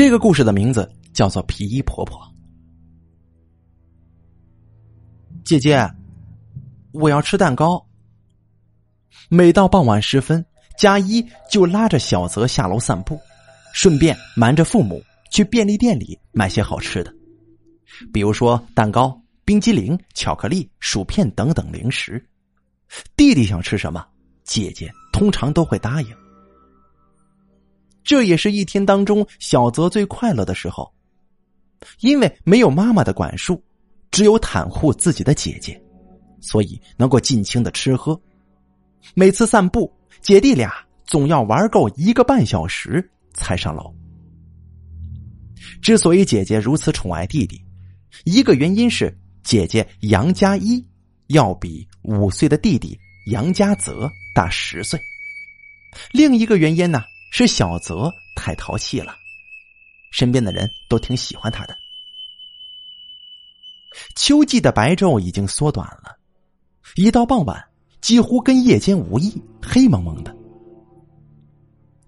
这个故事的名字叫做《皮衣婆婆》。姐姐，我要吃蛋糕。每到傍晚时分，佳一就拉着小泽下楼散步，顺便瞒着父母去便利店里买些好吃的，比如说蛋糕、冰激凌、巧克力、薯片等等零食。弟弟想吃什么，姐姐通常都会答应。这也是一天当中小泽最快乐的时候，因为没有妈妈的管束，只有袒护自己的姐姐，所以能够尽情的吃喝。每次散步，姐弟俩总要玩够一个半小时才上楼。之所以姐姐如此宠爱弟弟，一个原因是姐姐杨佳一要比五岁的弟弟杨佳泽大十岁，另一个原因呢是小泽太淘气了，身边的人都挺喜欢他的。秋季的白昼已经缩短了，一到傍晚。几乎跟夜间无异，黑蒙蒙的。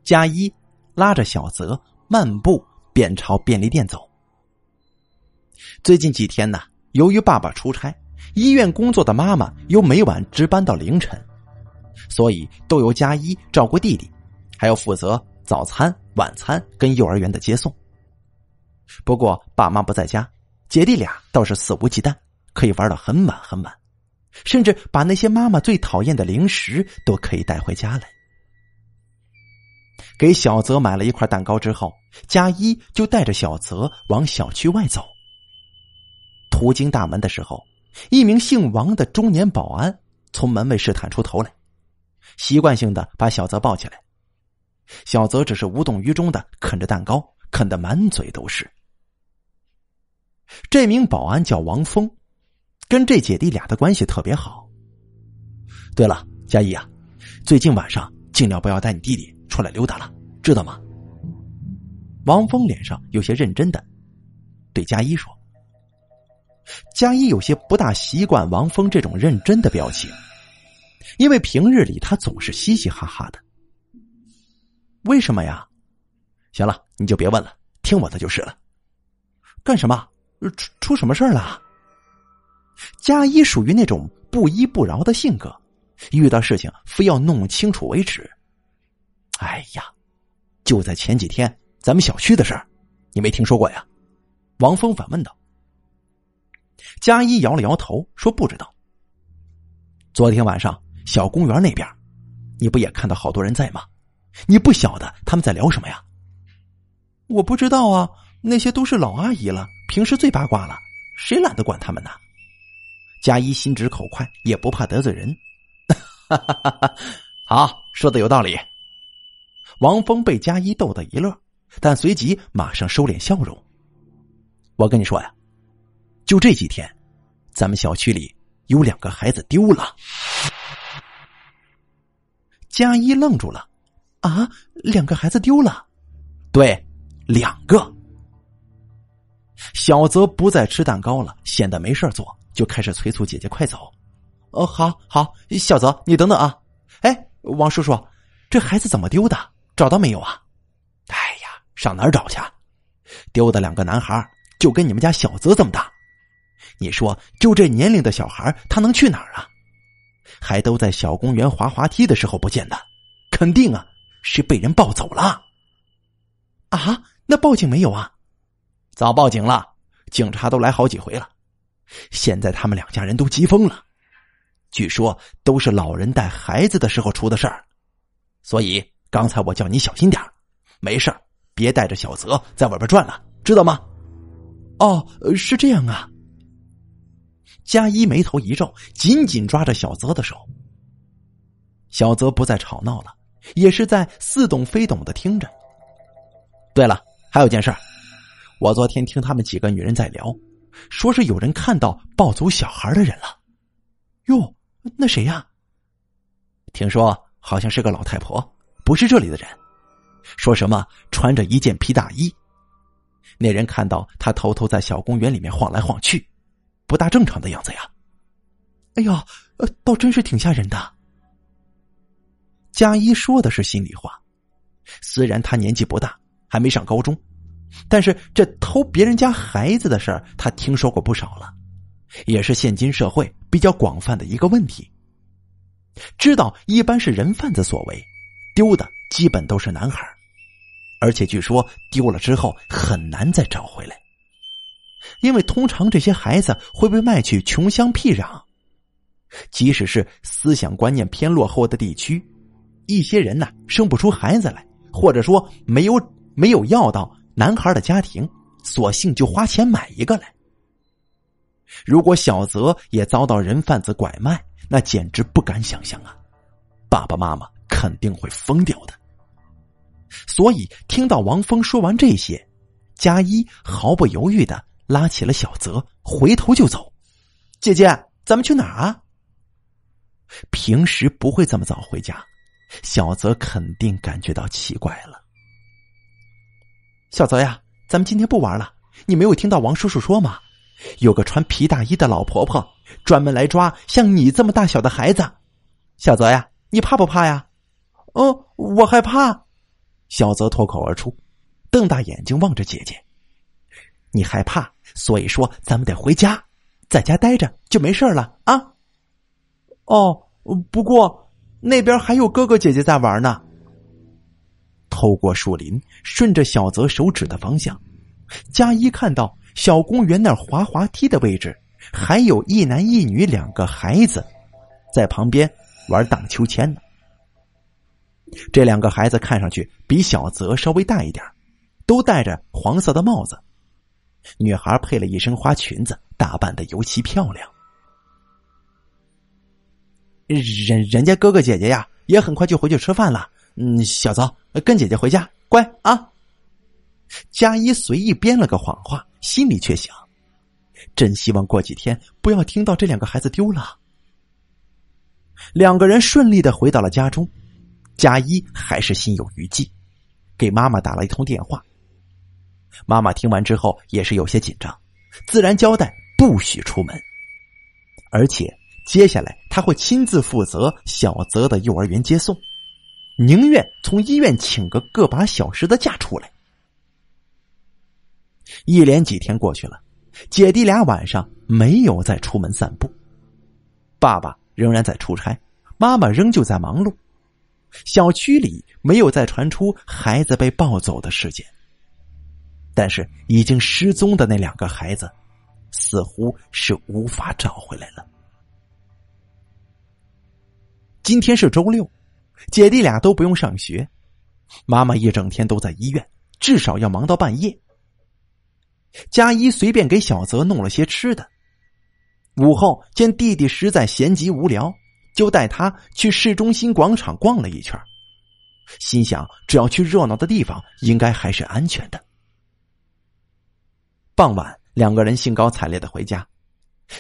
佳一拉着小泽漫步，便朝便利店走。最近几天呢，由于爸爸出差，医院工作的妈妈又每晚值班到凌晨，所以都由佳一照顾弟弟，还要负责早餐、晚餐跟幼儿园的接送。不过爸妈不在家，姐弟俩倒是肆无忌惮，可以玩到很晚很晚。甚至把那些妈妈最讨厌的零食都可以带回家来。给小泽买了一块蛋糕之后，佳一就带着小泽往小区外走。途经大门的时候，一名姓王的中年保安从门卫室探出头来，习惯性的把小泽抱起来。小泽只是无动于衷的啃着蛋糕，啃得满嘴都是。这名保安叫王峰。跟这姐弟俩的关系特别好。对了，佳怡啊，最近晚上尽量不要带你弟弟出来溜达了，知道吗？王峰脸上有些认真的对佳怡说。佳怡有些不大习惯王峰这种认真的表情，因为平日里他总是嘻嘻哈哈的。为什么呀？行了，你就别问了，听我的就是了。干什么？出出什么事了？佳一属于那种不依不饶的性格，遇到事情非要弄清楚为止。哎呀，就在前几天，咱们小区的事儿，你没听说过呀？王峰反问道。佳一摇了摇头，说不知道。昨天晚上小公园那边，你不也看到好多人在吗？你不晓得他们在聊什么呀？我不知道啊，那些都是老阿姨了，平时最八卦了，谁懒得管他们呢？佳一心直口快，也不怕得罪人。哈哈哈哈好，说的有道理。王峰被佳一逗得一乐，但随即马上收敛笑容。我跟你说呀，就这几天，咱们小区里有两个孩子丢了。佳一愣住了，啊，两个孩子丢了？对，两个。小泽不再吃蛋糕了，显得没事做。就开始催促姐姐快走，哦，好好，小泽，你等等啊！哎，王叔叔，这孩子怎么丢的？找到没有啊？哎呀，上哪儿找去？丢的两个男孩就跟你们家小泽这么大，你说就这年龄的小孩，他能去哪儿啊？还都在小公园滑滑梯的时候不见的，肯定啊是被人抱走了。啊，那报警没有啊？早报警了，警察都来好几回了。现在他们两家人都急疯了，据说都是老人带孩子的时候出的事儿，所以刚才我叫你小心点没事别带着小泽在外边转了，知道吗？哦，是这样啊。佳一眉头一皱，紧紧抓着小泽的手。小泽不再吵闹了，也是在似懂非懂的听着。对了，还有件事我昨天听他们几个女人在聊。说是有人看到抱走小孩的人了，哟，那谁呀？听说好像是个老太婆，不是这里的人。说什么穿着一件皮大衣，那人看到他偷偷在小公园里面晃来晃去，不大正常的样子呀。哎呀，倒真是挺吓人的。加一说的是心里话，虽然他年纪不大，还没上高中，但是这偷别人家孩子的事儿，他听说过不少了，也是现今社会比较广泛的一个问题。知道一般是人贩子所为，丢的基本都是男孩，而且据说丢了之后很难再找回来，因为通常这些孩子会被卖去穷乡僻壤，即使是思想观念偏落后的地区，一些人呢生不出孩子来，或者说没有没有要到。男孩的家庭索性就花钱买一个来。如果小泽也遭到人贩子拐卖，那简直不敢想象啊！爸爸妈妈肯定会疯掉的。所以听到王峰说完这些，佳一毫不犹豫的拉起了小泽，回头就走。姐姐，咱们去哪儿啊？平时不会这么早回家，小泽肯定感觉到奇怪了。小泽呀，咱们今天不玩了。你没有听到王叔叔说吗？有个穿皮大衣的老婆婆，专门来抓像你这么大小的孩子。小泽呀，你怕不怕呀？哦，我害怕。小泽脱口而出，瞪大眼睛望着姐姐。你害怕，所以说咱们得回家，在家待着就没事了啊。哦，不过那边还有哥哥姐姐在玩呢。透过树林，顺着小泽手指的方向，佳一看到小公园那滑滑梯的位置，还有一男一女两个孩子在旁边玩荡秋千呢。这两个孩子看上去比小泽稍微大一点，都戴着黄色的帽子，女孩配了一身花裙子，打扮的尤其漂亮。人人家哥哥姐姐呀，也很快就回去吃饭了。嗯，小泽，跟姐姐回家，乖啊。佳一随意编了个谎话，心里却想：真希望过几天不要听到这两个孩子丢了。两个人顺利的回到了家中，佳一还是心有余悸，给妈妈打了一通电话。妈妈听完之后也是有些紧张，自然交代不许出门，而且接下来他会亲自负责小泽的幼儿园接送。宁愿从医院请个个把小时的假出来。一连几天过去了，姐弟俩晚上没有再出门散步。爸爸仍然在出差，妈妈仍旧在忙碌。小区里没有再传出孩子被抱走的事件，但是已经失踪的那两个孩子，似乎是无法找回来了。今天是周六。姐弟俩都不用上学，妈妈一整天都在医院，至少要忙到半夜。佳一随便给小泽弄了些吃的，午后见弟弟实在闲极无聊，就带他去市中心广场逛了一圈，心想只要去热闹的地方，应该还是安全的。傍晚，两个人兴高采烈的回家，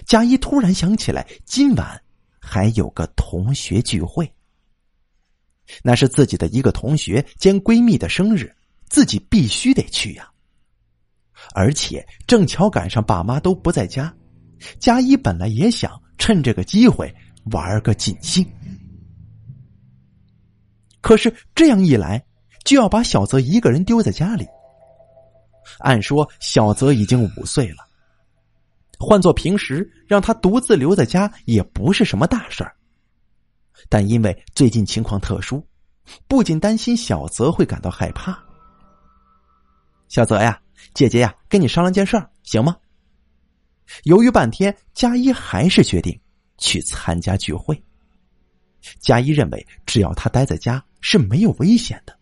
佳一突然想起来，今晚还有个同学聚会。那是自己的一个同学兼闺蜜的生日，自己必须得去呀。而且正巧赶上爸妈都不在家，佳一本来也想趁这个机会玩个尽兴。可是这样一来，就要把小泽一个人丢在家里。按说小泽已经五岁了，换做平时让他独自留在家也不是什么大事儿。但因为最近情况特殊，不仅担心小泽会感到害怕。小泽呀，姐姐呀，跟你商量件事儿，行吗？犹豫半天，佳一还是决定去参加聚会。佳一认为，只要他待在家是没有危险的。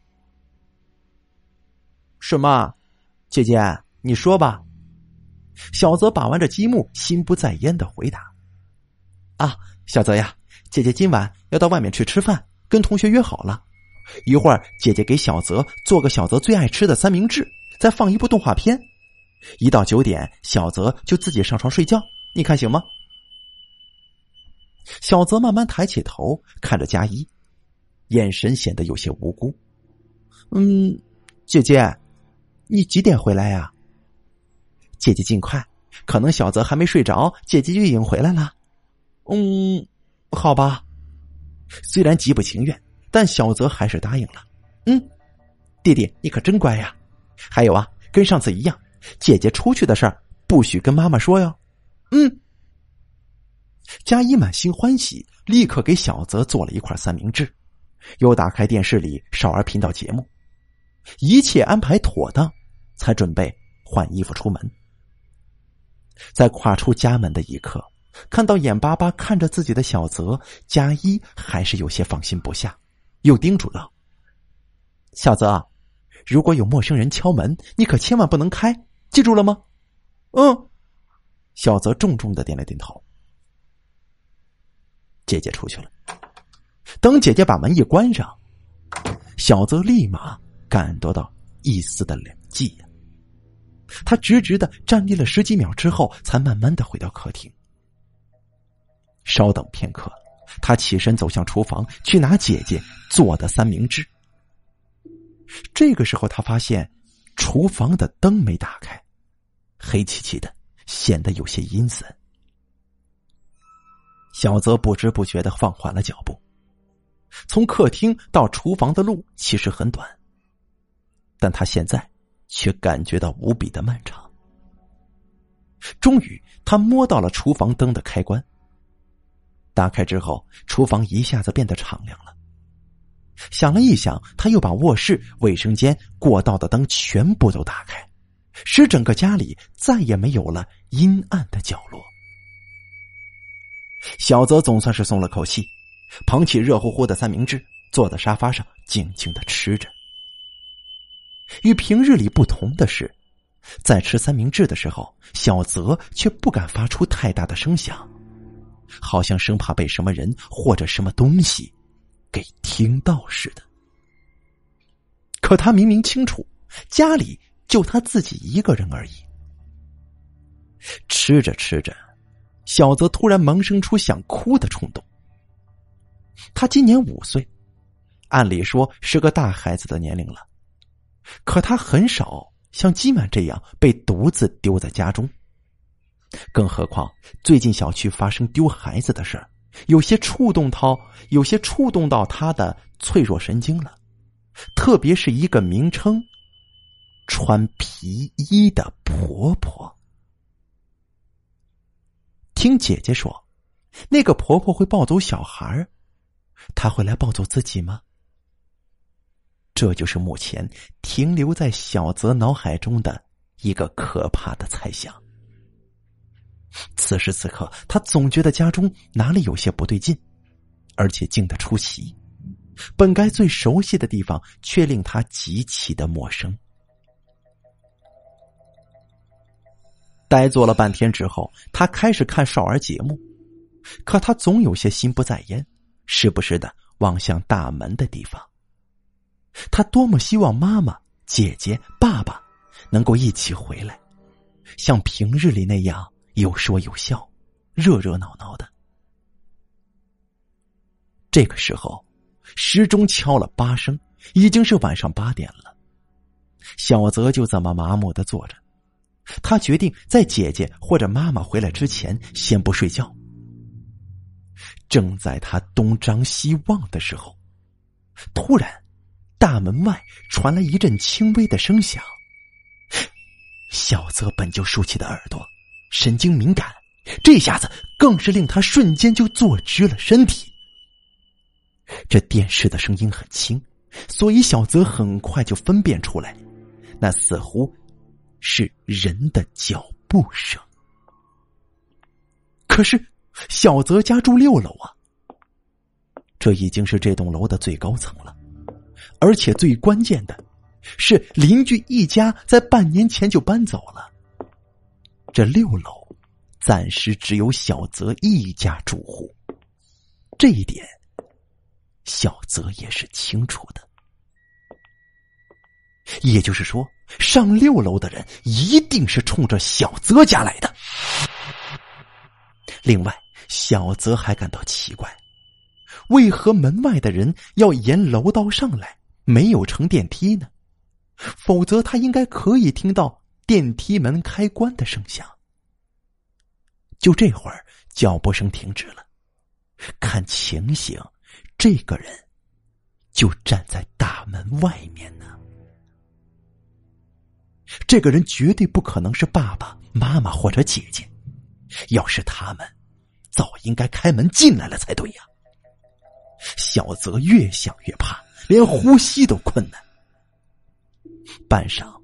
什么？姐姐，你说吧。小泽把玩着积木，心不在焉的回答：“啊，小泽呀。”姐姐今晚要到外面去吃饭，跟同学约好了。一会儿姐姐给小泽做个小泽最爱吃的三明治，再放一部动画片。一到九点，小泽就自己上床睡觉，你看行吗？小泽慢慢抬起头，看着佳一，眼神显得有些无辜。嗯，姐姐，你几点回来呀？姐姐尽快，可能小泽还没睡着，姐姐就已经回来了。嗯。好吧，虽然极不情愿，但小泽还是答应了。嗯，弟弟，你可真乖呀！还有啊，跟上次一样，姐姐出去的事儿不许跟妈妈说哟。嗯。佳怡满心欢喜，立刻给小泽做了一块三明治，又打开电视里少儿频道节目，一切安排妥当，才准备换衣服出门。在跨出家门的一刻，看到眼巴巴看着自己的小泽，佳一还是有些放心不下，又叮嘱道：“小泽，如果有陌生人敲门，你可千万不能开，记住了吗？”“嗯。”小泽重重的点了点头。姐姐出去了，等姐姐把门一关上，小泽立马感觉到一丝的冷寂呀。他直直的站立了十几秒之后，才慢慢的回到客厅。稍等片刻，他起身走向厨房，去拿姐姐做的三明治。这个时候，他发现厨房的灯没打开，黑漆漆的，显得有些阴森。小泽不知不觉的放缓了脚步，从客厅到厨房的路其实很短，但他现在。却感觉到无比的漫长。终于，他摸到了厨房灯的开关。打开之后，厨房一下子变得敞亮了。想了一想，他又把卧室、卫生间、过道的灯全部都打开，使整个家里再也没有了阴暗的角落。小泽总算是松了口气，捧起热乎乎的三明治，坐在沙发上静静的吃着。与平日里不同的是，在吃三明治的时候，小泽却不敢发出太大的声响，好像生怕被什么人或者什么东西给听到似的。可他明明清楚，家里就他自己一个人而已。吃着吃着，小泽突然萌生出想哭的冲动。他今年五岁，按理说是个大孩子的年龄了。可他很少像基满这样被独自丢在家中，更何况最近小区发生丢孩子的事有些触动他，有些触动到他的脆弱神经了。特别是一个名称“穿皮衣”的婆婆。听姐姐说，那个婆婆会抱走小孩她会来抱走自己吗？这就是目前停留在小泽脑海中的一个可怕的猜想。此时此刻，他总觉得家中哪里有些不对劲，而且静得出奇。本该最熟悉的地方，却令他极其的陌生。呆坐了半天之后，他开始看少儿节目，可他总有些心不在焉，时不时的望向大门的地方。他多么希望妈妈、姐姐、爸爸能够一起回来，像平日里那样有说有笑、热热闹闹的。这个时候，时钟敲了八声，已经是晚上八点了。小泽就这么麻木的坐着，他决定在姐姐或者妈妈回来之前先不睡觉。正在他东张西望的时候，突然。大门外传来一阵轻微的声响。小泽本就竖起的耳朵，神经敏感，这下子更是令他瞬间就坐直了身体。这电视的声音很轻，所以小泽很快就分辨出来，那似乎是人的脚步声。可是小泽家住六楼啊，这已经是这栋楼的最高层了。而且最关键的，是邻居一家在半年前就搬走了。这六楼暂时只有小泽一家住户，这一点小泽也是清楚的。也就是说，上六楼的人一定是冲着小泽家来的。另外，小泽还感到奇怪，为何门外的人要沿楼道上来？没有乘电梯呢，否则他应该可以听到电梯门开关的声响。就这会儿，脚步声停止了，看情形，这个人就站在大门外面呢。这个人绝对不可能是爸爸妈妈或者姐姐。要是他们，早应该开门进来了才对呀。小泽越想越怕，连呼吸都困难。半晌，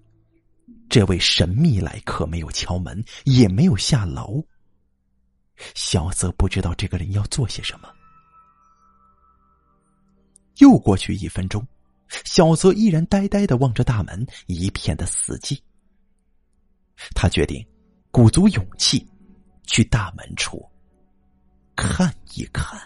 这位神秘来客没有敲门，也没有下楼。小泽不知道这个人要做些什么。又过去一分钟，小泽依然呆呆的望着大门，一片的死寂。他决定鼓足勇气去大门处看一看。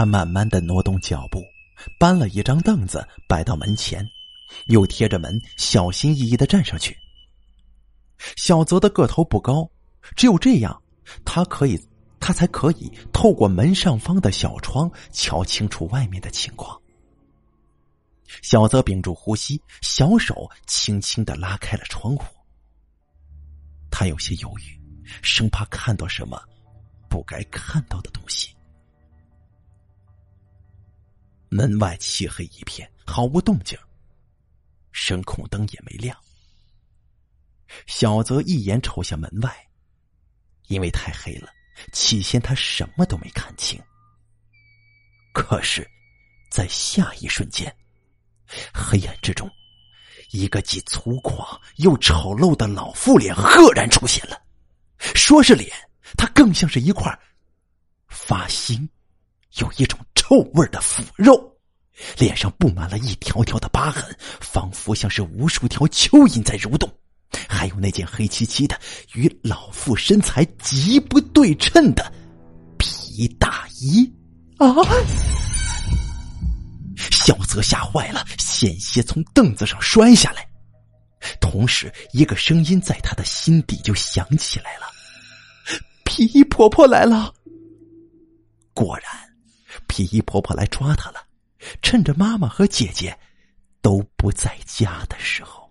他慢慢的挪动脚步，搬了一张凳子摆到门前，又贴着门，小心翼翼的站上去。小泽的个头不高，只有这样，他可以，他才可以透过门上方的小窗瞧清楚外面的情况。小泽屏住呼吸，小手轻轻的拉开了窗户。他有些犹豫，生怕看到什么不该看到的东西。门外漆黑一片，毫无动静，声控灯也没亮。小泽一眼瞅向门外，因为太黑了，起先他什么都没看清。可是，在下一瞬间，黑暗之中，一个既粗犷又丑陋的老妇脸赫然出现了。说是脸，它更像是一块发腥。有一种臭味的腐肉，脸上布满了一条条的疤痕，仿佛像是无数条蚯蚓在蠕动。还有那件黑漆漆的、与老妇身材极不对称的皮大衣啊！小泽吓坏了，险些从凳子上摔下来。同时，一个声音在他的心底就响起来了：“皮衣婆婆来了。”果然。皮衣婆婆来抓他了，趁着妈妈和姐姐都不在家的时候。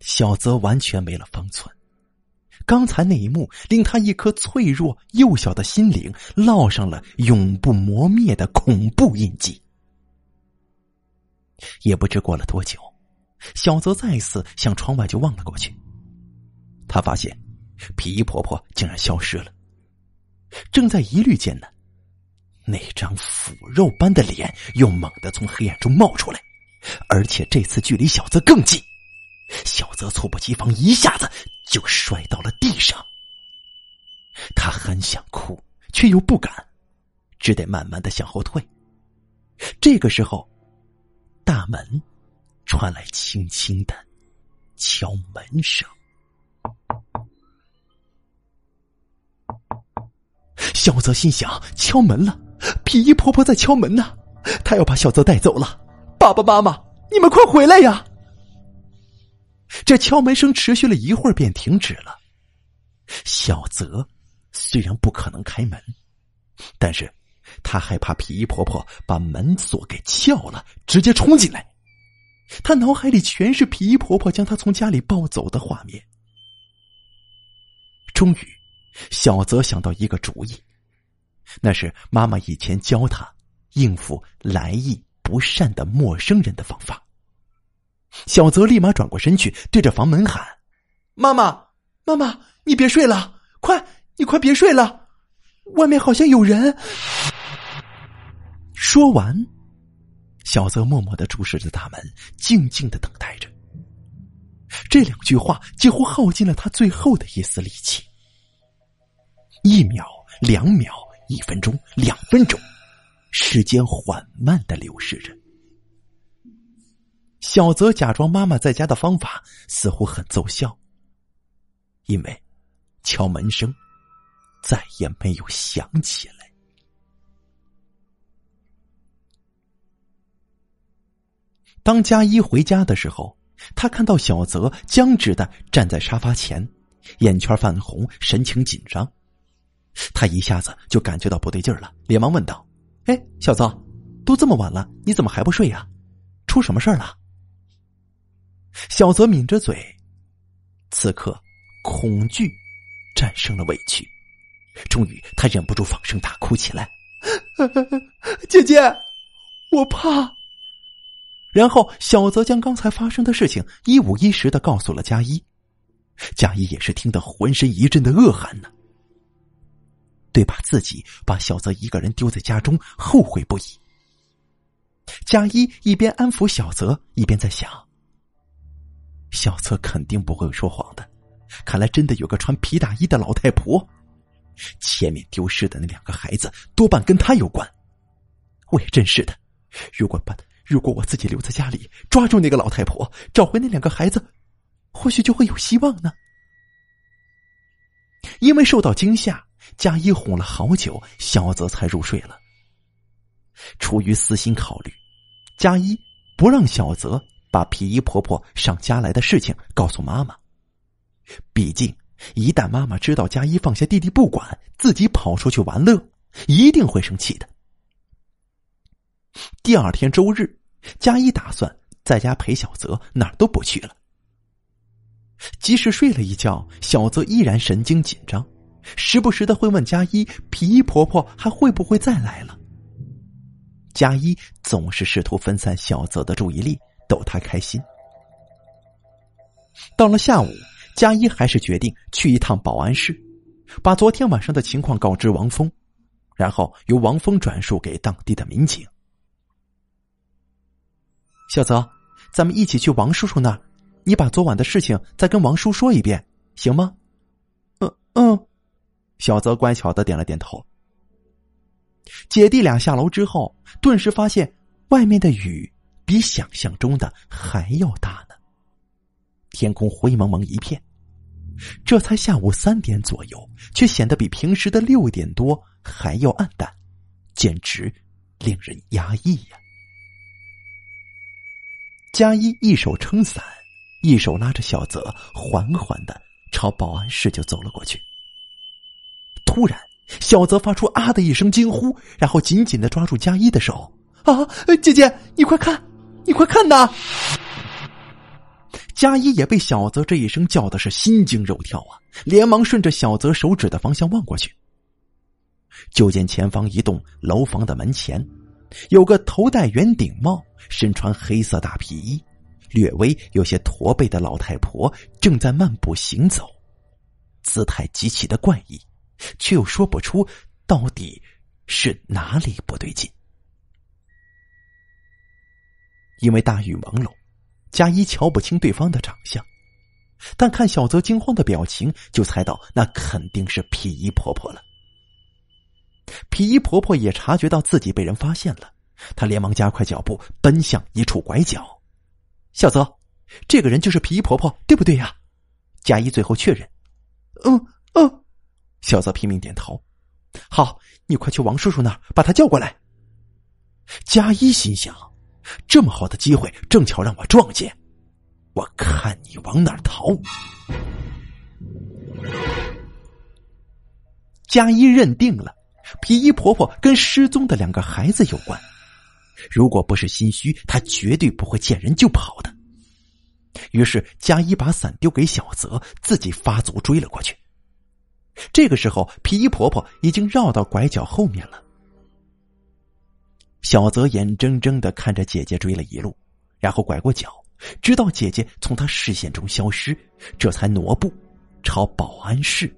小泽完全没了方寸，刚才那一幕令他一颗脆弱幼小的心灵烙上了永不磨灭的恐怖印记。也不知过了多久，小泽再次向窗外就望了过去，他发现。皮衣婆婆竟然消失了。正在疑虑间呢，那张腐肉般的脸又猛地从黑暗中冒出来，而且这次距离小泽更近。小泽猝不及防，一下子就摔到了地上。他很想哭，却又不敢，只得慢慢的向后退。这个时候，大门传来轻轻的敲门声。小泽心想：敲门了，皮衣婆婆在敲门呢，她要把小泽带走了。爸爸妈妈，你们快回来呀！这敲门声持续了一会儿，便停止了。小泽虽然不可能开门，但是他害怕皮衣婆婆把门锁给撬了，直接冲进来。他脑海里全是皮衣婆婆将他从家里抱走的画面。终于。小泽想到一个主意，那是妈妈以前教他应付来意不善的陌生人的方法。小泽立马转过身去，对着房门喊：“妈妈，妈妈，你别睡了，快，你快别睡了，外面好像有人。”说完，小泽默默的注视着大门，静静的等待着。这两句话几乎耗尽了他最后的一丝力气。一秒，两秒，一分钟，两分钟，时间缓慢的流逝着。小泽假装妈妈在家的方法似乎很奏效，因为敲门声再也没有响起来。当佳一回家的时候，他看到小泽僵直的站在沙发前，眼圈泛红，神情紧张。他一下子就感觉到不对劲儿了，连忙问道：“哎，小泽，都这么晚了，你怎么还不睡呀？出什么事儿了？小泽抿着嘴，此刻恐惧战胜了委屈，终于他忍不住放声大哭起来：“ 姐姐，我怕。”然后小泽将刚才发生的事情一五一十的告诉了佳一，佳一也是听得浑身一阵的恶寒呢。对把自己把小泽一个人丢在家中后悔不已。佳一一边安抚小泽，一边在想：小泽肯定不会说谎的，看来真的有个穿皮大衣的老太婆。前面丢失的那两个孩子多半跟他有关。我也真是的，如果把如果我自己留在家里，抓住那个老太婆，找回那两个孩子，或许就会有希望呢。因为受到惊吓，佳一哄了好久，小泽才入睡了。出于私心考虑，佳一不让小泽把皮衣婆婆上家来的事情告诉妈妈。毕竟，一旦妈妈知道佳一放下弟弟不管，自己跑出去玩乐，一定会生气的。第二天周日，佳一打算在家陪小泽，哪儿都不去了。即使睡了一觉，小泽依然神经紧张，时不时的会问佳一：“皮衣婆婆还会不会再来了？”佳一总是试图分散小泽的注意力，逗他开心。到了下午，佳一还是决定去一趟保安室，把昨天晚上的情况告知王峰，然后由王峰转述给当地的民警。小泽，咱们一起去王叔叔那儿，你把昨晚的事情再跟王叔说一遍，行吗？嗯嗯，小泽乖巧的点了点头。姐弟俩下楼之后，顿时发现外面的雨比想象中的还要大呢。天空灰蒙蒙一片，这才下午三点左右，却显得比平时的六点多还要暗淡，简直令人压抑呀。佳一一手撑伞，一手拉着小泽，缓缓的朝保安室就走了过去。突然，小泽发出“啊”的一声惊呼，然后紧紧的抓住佳一的手：“啊，姐姐，你快看，你快看呐！”佳一也被小泽这一声叫的是心惊肉跳啊，连忙顺着小泽手指的方向望过去，就见前方一栋楼房的门前。有个头戴圆顶帽、身穿黑色大皮衣、略微有些驼背的老太婆正在漫步行走，姿态极其的怪异，却又说不出到底是哪里不对劲。因为大雨朦胧，佳一瞧不清对方的长相，但看小泽惊慌的表情，就猜到那肯定是皮衣婆婆了。皮衣婆婆也察觉到自己被人发现了，她连忙加快脚步奔向一处拐角。小泽，这个人就是皮衣婆婆，对不对呀？佳一最后确认。嗯嗯，小泽拼命点头。好，你快去王叔叔那儿把他叫过来。佳一心想，这么好的机会正巧让我撞见，我看你往哪儿逃。佳一认定了。皮衣婆婆跟失踪的两个孩子有关，如果不是心虚，她绝对不会见人就跑的。于是，佳一把伞丢给小泽，自己发足追了过去。这个时候，皮衣婆婆已经绕到拐角后面了。小泽眼睁睁的看着姐姐追了一路，然后拐过角，直到姐姐从他视线中消失，这才挪步朝保安室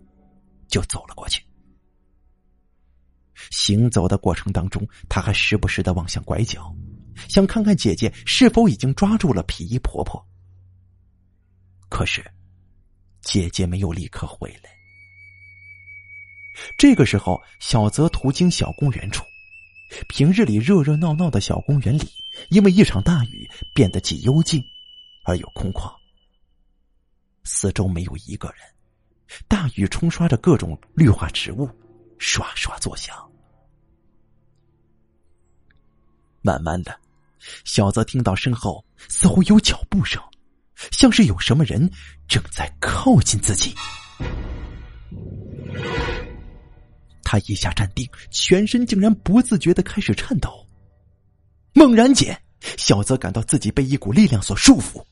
就走了过去。行走的过程当中，他还时不时的望向拐角，想看看姐姐是否已经抓住了皮衣婆婆。可是，姐姐没有立刻回来。这个时候，小泽途经小公园处，平日里热热闹闹的小公园里，因为一场大雨变得既幽静而又空旷，四周没有一个人，大雨冲刷着各种绿化植物。刷刷作响。慢慢的，小泽听到身后似乎有脚步声，像是有什么人正在靠近自己。他一下站定，全身竟然不自觉的开始颤抖。猛然间，小泽感到自己被一股力量所束缚，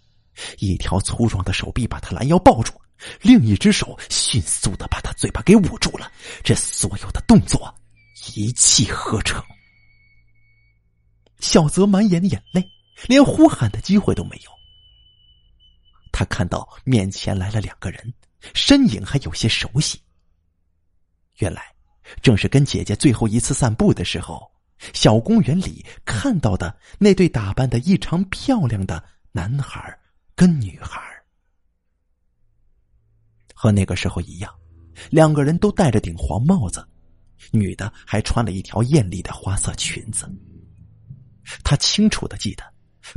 一条粗壮的手臂把他拦腰抱住，另一只手迅速的把他嘴巴给捂住了。这所有的动作一气呵成。小泽满眼的眼泪，连呼喊的机会都没有。他看到面前来了两个人，身影还有些熟悉。原来，正是跟姐姐最后一次散步的时候，小公园里看到的那对打扮的异常漂亮的男孩跟女孩。和那个时候一样，两个人都戴着顶黄帽子，女的还穿了一条艳丽的花色裙子。他清楚的记得，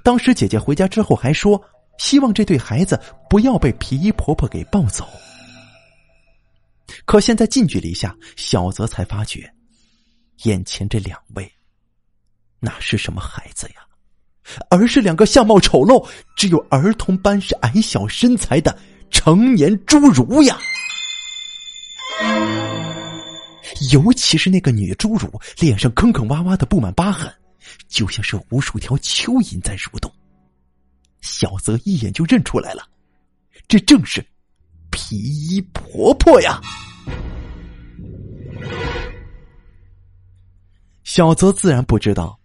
当时姐姐回家之后还说。希望这对孩子不要被皮衣婆婆给抱走。可现在近距离下，小泽才发觉，眼前这两位，哪是什么孩子呀，而是两个相貌丑陋、只有儿童般是矮小身材的成年侏儒呀！尤其是那个女侏儒，脸上坑坑洼洼的布满疤痕，就像是无数条蚯蚓在蠕动。小泽一眼就认出来了，这正是皮衣婆婆呀！小泽自然不知道，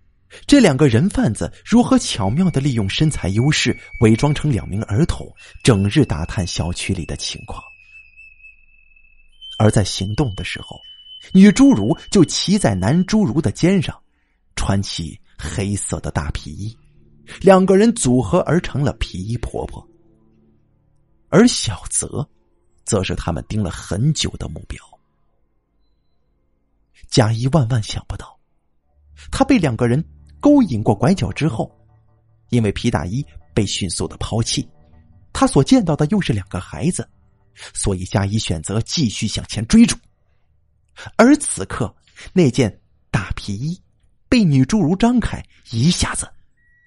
这两个人贩子如何巧妙的利用身材优势，伪装成两名儿童，整日打探小区里的情况。而在行动的时候，女侏儒就骑在男侏儒的肩上，穿起黑色的大皮衣。两个人组合而成了皮衣婆婆，而小泽，则是他们盯了很久的目标。贾一万万想不到，他被两个人勾引过拐角之后，因为皮大衣被迅速的抛弃，他所见到的又是两个孩子，所以贾一选择继续向前追逐。而此刻，那件大皮衣被女侏儒张开，一下子。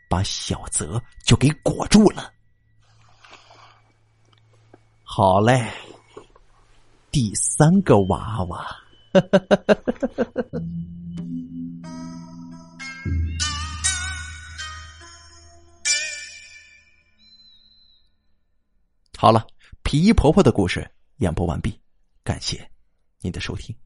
把小泽就给裹住了。好嘞，第三个娃娃。好了，皮衣婆婆的故事演播完毕，感谢您的收听。